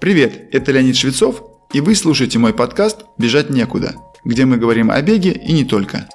Привет, это Леонид Швецов, и вы слушаете мой подкаст «Бежать некуда», где мы говорим о беге и не только.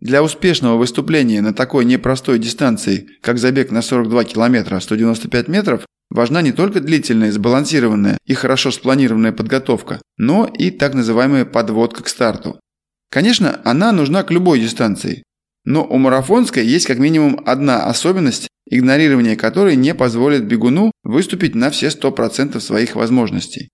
Для успешного выступления на такой непростой дистанции, как забег на 42 километра 195 метров, важна не только длительная, сбалансированная и хорошо спланированная подготовка, но и так называемая подводка к старту. Конечно, она нужна к любой дистанции, но у марафонской есть как минимум одна особенность, игнорирование которой не позволит бегуну выступить на все 100% своих возможностей.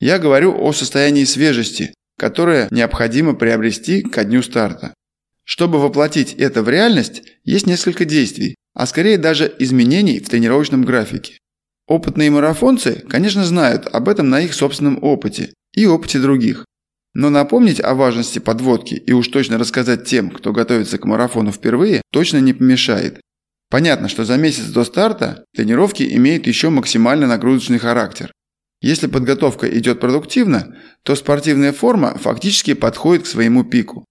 Я говорю о состоянии свежести, которое необходимо приобрести ко дню старта. Чтобы воплотить это в реальность, есть несколько действий, а скорее даже изменений в тренировочном графике. Опытные марафонцы, конечно, знают об этом на их собственном опыте и опыте других. Но напомнить о важности подводки и уж точно рассказать тем, кто готовится к марафону впервые, точно не помешает. Понятно, что за месяц до старта тренировки имеют еще максимально нагрузочный характер. Если подготовка идет продуктивно, то спортивная форма фактически подходит к своему пику.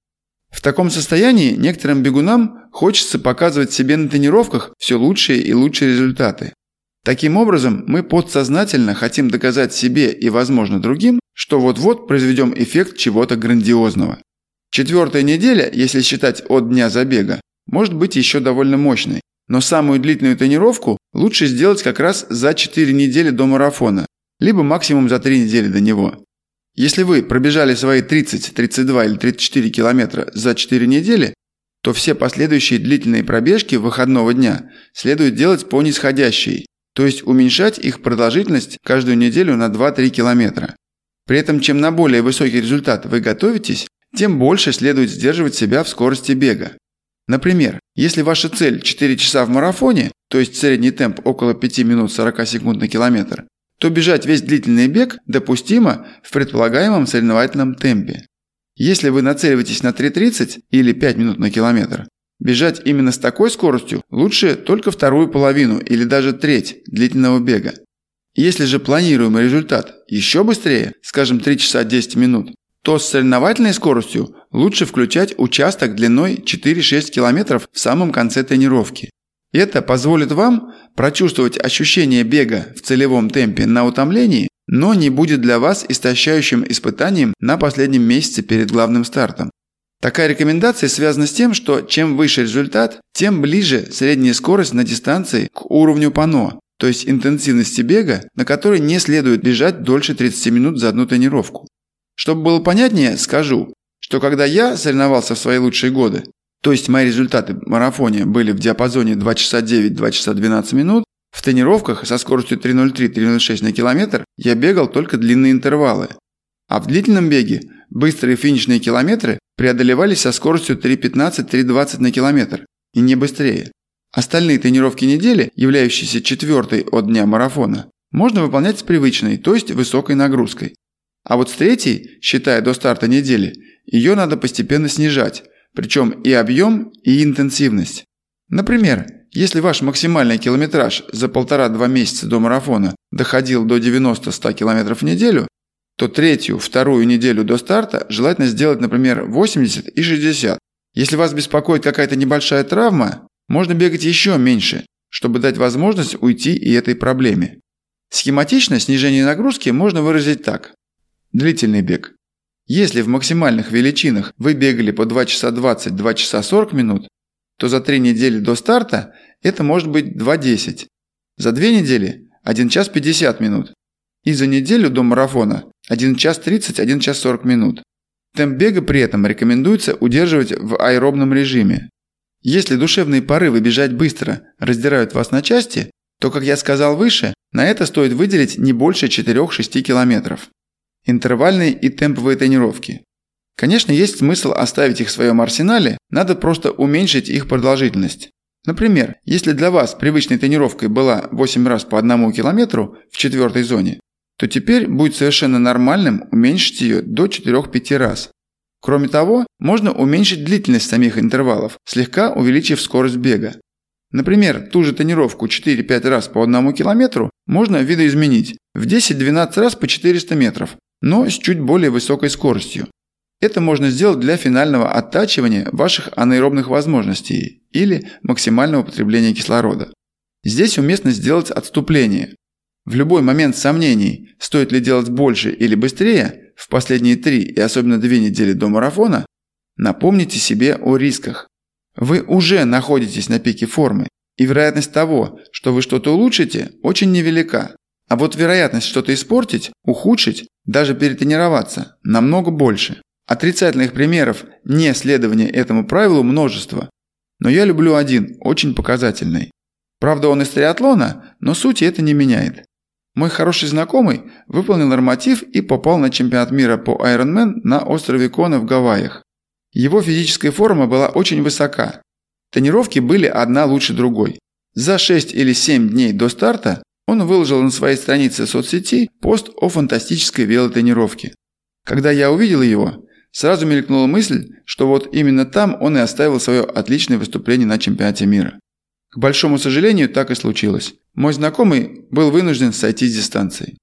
В таком состоянии некоторым бегунам хочется показывать себе на тренировках все лучшие и лучшие результаты. Таким образом, мы подсознательно хотим доказать себе и, возможно, другим, что вот-вот произведем эффект чего-то грандиозного. Четвертая неделя, если считать от дня забега, может быть еще довольно мощной, но самую длительную тренировку лучше сделать как раз за 4 недели до марафона, либо максимум за 3 недели до него. Если вы пробежали свои 30, 32 или 34 километра за 4 недели, то все последующие длительные пробежки выходного дня следует делать по нисходящей, то есть уменьшать их продолжительность каждую неделю на 2-3 километра. При этом чем на более высокий результат вы готовитесь, тем больше следует сдерживать себя в скорости бега. Например, если ваша цель 4 часа в марафоне, то есть средний темп около 5 минут 40 секунд на километр, то бежать весь длительный бег допустимо в предполагаемом соревновательном темпе. Если вы нацеливаетесь на 3.30 или 5 минут на километр, Бежать именно с такой скоростью лучше только вторую половину или даже треть длительного бега. Если же планируемый результат еще быстрее, скажем 3 часа 10 минут, то с соревновательной скоростью лучше включать участок длиной 4-6 км в самом конце тренировки. Это позволит вам прочувствовать ощущение бега в целевом темпе на утомлении, но не будет для вас истощающим испытанием на последнем месяце перед главным стартом. Такая рекомендация связана с тем, что чем выше результат, тем ближе средняя скорость на дистанции к уровню ПАНО, то есть интенсивности бега, на которой не следует бежать дольше 30 минут за одну тренировку. Чтобы было понятнее, скажу, что когда я соревновался в свои лучшие годы, то есть мои результаты в марафоне были в диапазоне 2 часа 9, 2 часа 12 минут, в тренировках со скоростью 3.03-3.06 на километр я бегал только длинные интервалы. А в длительном беге быстрые финишные километры преодолевались со скоростью 3.15-3.20 на километр, и не быстрее. Остальные тренировки недели, являющиеся четвертой от дня марафона, можно выполнять с привычной, то есть высокой нагрузкой. А вот с третьей, считая до старта недели, ее надо постепенно снижать, причем и объем, и интенсивность. Например, если ваш максимальный километраж за полтора-два месяца до марафона доходил до 90-100 км в неделю, то третью, вторую неделю до старта желательно сделать, например, 80 и 60. Если вас беспокоит какая-то небольшая травма, можно бегать еще меньше, чтобы дать возможность уйти и этой проблеме. Схематично снижение нагрузки можно выразить так. Длительный бег. Если в максимальных величинах вы бегали по 2 часа 20, 2 часа 40 минут, то за 3 недели до старта это может быть 2.10. За 2 недели – 1 час 50 минут. И за неделю до марафона 1 час 30, 1 час 40 минут. Темп бега при этом рекомендуется удерживать в аэробном режиме. Если душевные порывы бежать быстро раздирают вас на части, то, как я сказал выше, на это стоит выделить не больше 4-6 километров. Интервальные и темповые тренировки. Конечно, есть смысл оставить их в своем арсенале, надо просто уменьшить их продолжительность. Например, если для вас привычной тренировкой была 8 раз по 1 километру в четвертой зоне, то теперь будет совершенно нормальным уменьшить ее до 4-5 раз. Кроме того, можно уменьшить длительность самих интервалов, слегка увеличив скорость бега. Например, ту же тренировку 4-5 раз по 1 километру можно видоизменить в 10-12 раз по 400 метров, но с чуть более высокой скоростью. Это можно сделать для финального оттачивания ваших анаэробных возможностей или максимального потребления кислорода. Здесь уместно сделать отступление. В любой момент сомнений, стоит ли делать больше или быстрее, в последние три и особенно две недели до марафона, напомните себе о рисках. Вы уже находитесь на пике формы, и вероятность того, что вы что-то улучшите, очень невелика. А вот вероятность что-то испортить, ухудшить, даже перетренироваться, намного больше. Отрицательных примеров не следования этому правилу множество. Но я люблю один, очень показательный. Правда, он из триатлона, но сути это не меняет. Мой хороший знакомый выполнил норматив и попал на чемпионат мира по Ironman на острове Кона в Гавайях. Его физическая форма была очень высока. Тренировки были одна лучше другой. За 6 или 7 дней до старта он выложил на своей странице соцсети пост о фантастической велотренировке. Когда я увидел его, сразу мелькнула мысль, что вот именно там он и оставил свое отличное выступление на чемпионате мира. К большому сожалению, так и случилось. Мой знакомый был вынужден сойти с дистанции.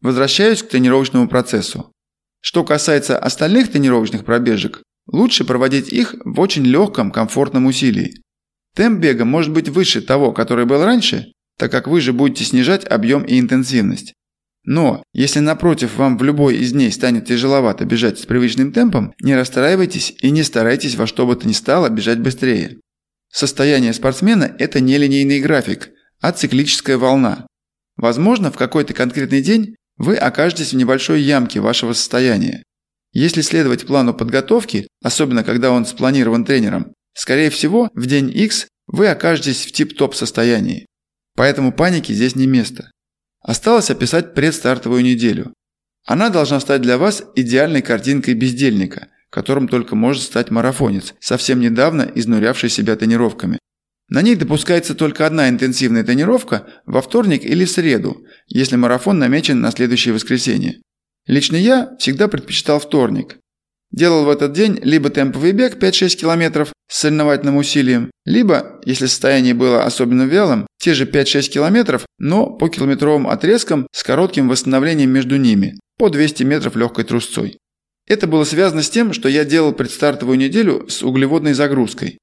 Возвращаюсь к тренировочному процессу. Что касается остальных тренировочных пробежек, лучше проводить их в очень легком, комфортном усилии. Темп бега может быть выше того, который был раньше, так как вы же будете снижать объем и интенсивность. Но, если напротив вам в любой из дней станет тяжеловато бежать с привычным темпом, не расстраивайтесь и не старайтесь во что бы то ни стало бежать быстрее. Состояние спортсмена – это не линейный график, а циклическая волна. Возможно, в какой-то конкретный день вы окажетесь в небольшой ямке вашего состояния. Если следовать плану подготовки, особенно когда он спланирован тренером, скорее всего, в день X вы окажетесь в тип-топ состоянии. Поэтому паники здесь не место. Осталось описать предстартовую неделю. Она должна стать для вас идеальной картинкой бездельника, которым только может стать марафонец, совсем недавно изнурявший себя тренировками. На ней допускается только одна интенсивная тренировка во вторник или среду, если марафон намечен на следующее воскресенье. Лично я всегда предпочитал вторник. Делал в этот день либо темповый бег 5-6 километров с соревновательным усилием, либо, если состояние было особенно вялым, те же 5-6 километров, но по километровым отрезкам с коротким восстановлением между ними, по 200 метров легкой трусцой. Это было связано с тем, что я делал предстартовую неделю с углеводной загрузкой.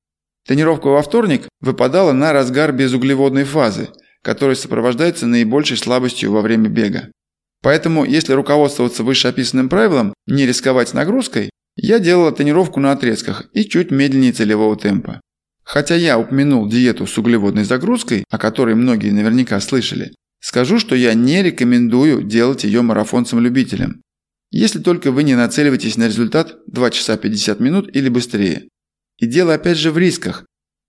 Тренировка во вторник выпадала на разгар безуглеводной фазы, которая сопровождается наибольшей слабостью во время бега. Поэтому, если руководствоваться вышеописанным правилом не рисковать нагрузкой, я делала тренировку на отрезках и чуть медленнее целевого темпа. Хотя я упомянул диету с углеводной загрузкой, о которой многие наверняка слышали, скажу, что я не рекомендую делать ее марафонцам-любителям. Если только вы не нацеливаетесь на результат 2 часа 50 минут или быстрее. И дело опять же в рисках.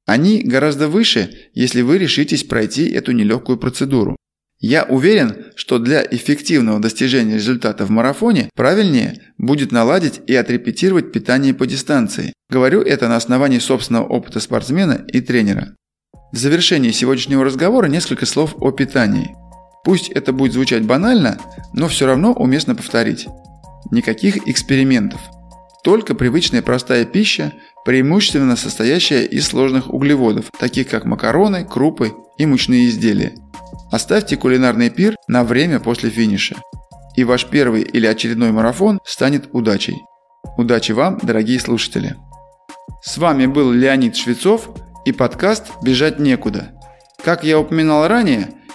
Они гораздо выше, если вы решитесь пройти эту нелегкую процедуру. Я уверен, что для эффективного достижения результата в марафоне правильнее будет наладить и отрепетировать питание по дистанции. Говорю это на основании собственного опыта спортсмена и тренера. В завершении сегодняшнего разговора несколько слов о питании. Пусть это будет звучать банально, но все равно уместно повторить. Никаких экспериментов. Только привычная простая пища, преимущественно состоящая из сложных углеводов, таких как макароны, крупы и мучные изделия – Оставьте кулинарный пир на время после финиша. И ваш первый или очередной марафон станет удачей. Удачи вам, дорогие слушатели! С вами был Леонид Швецов и подкаст «Бежать некуда». Как я упоминал ранее,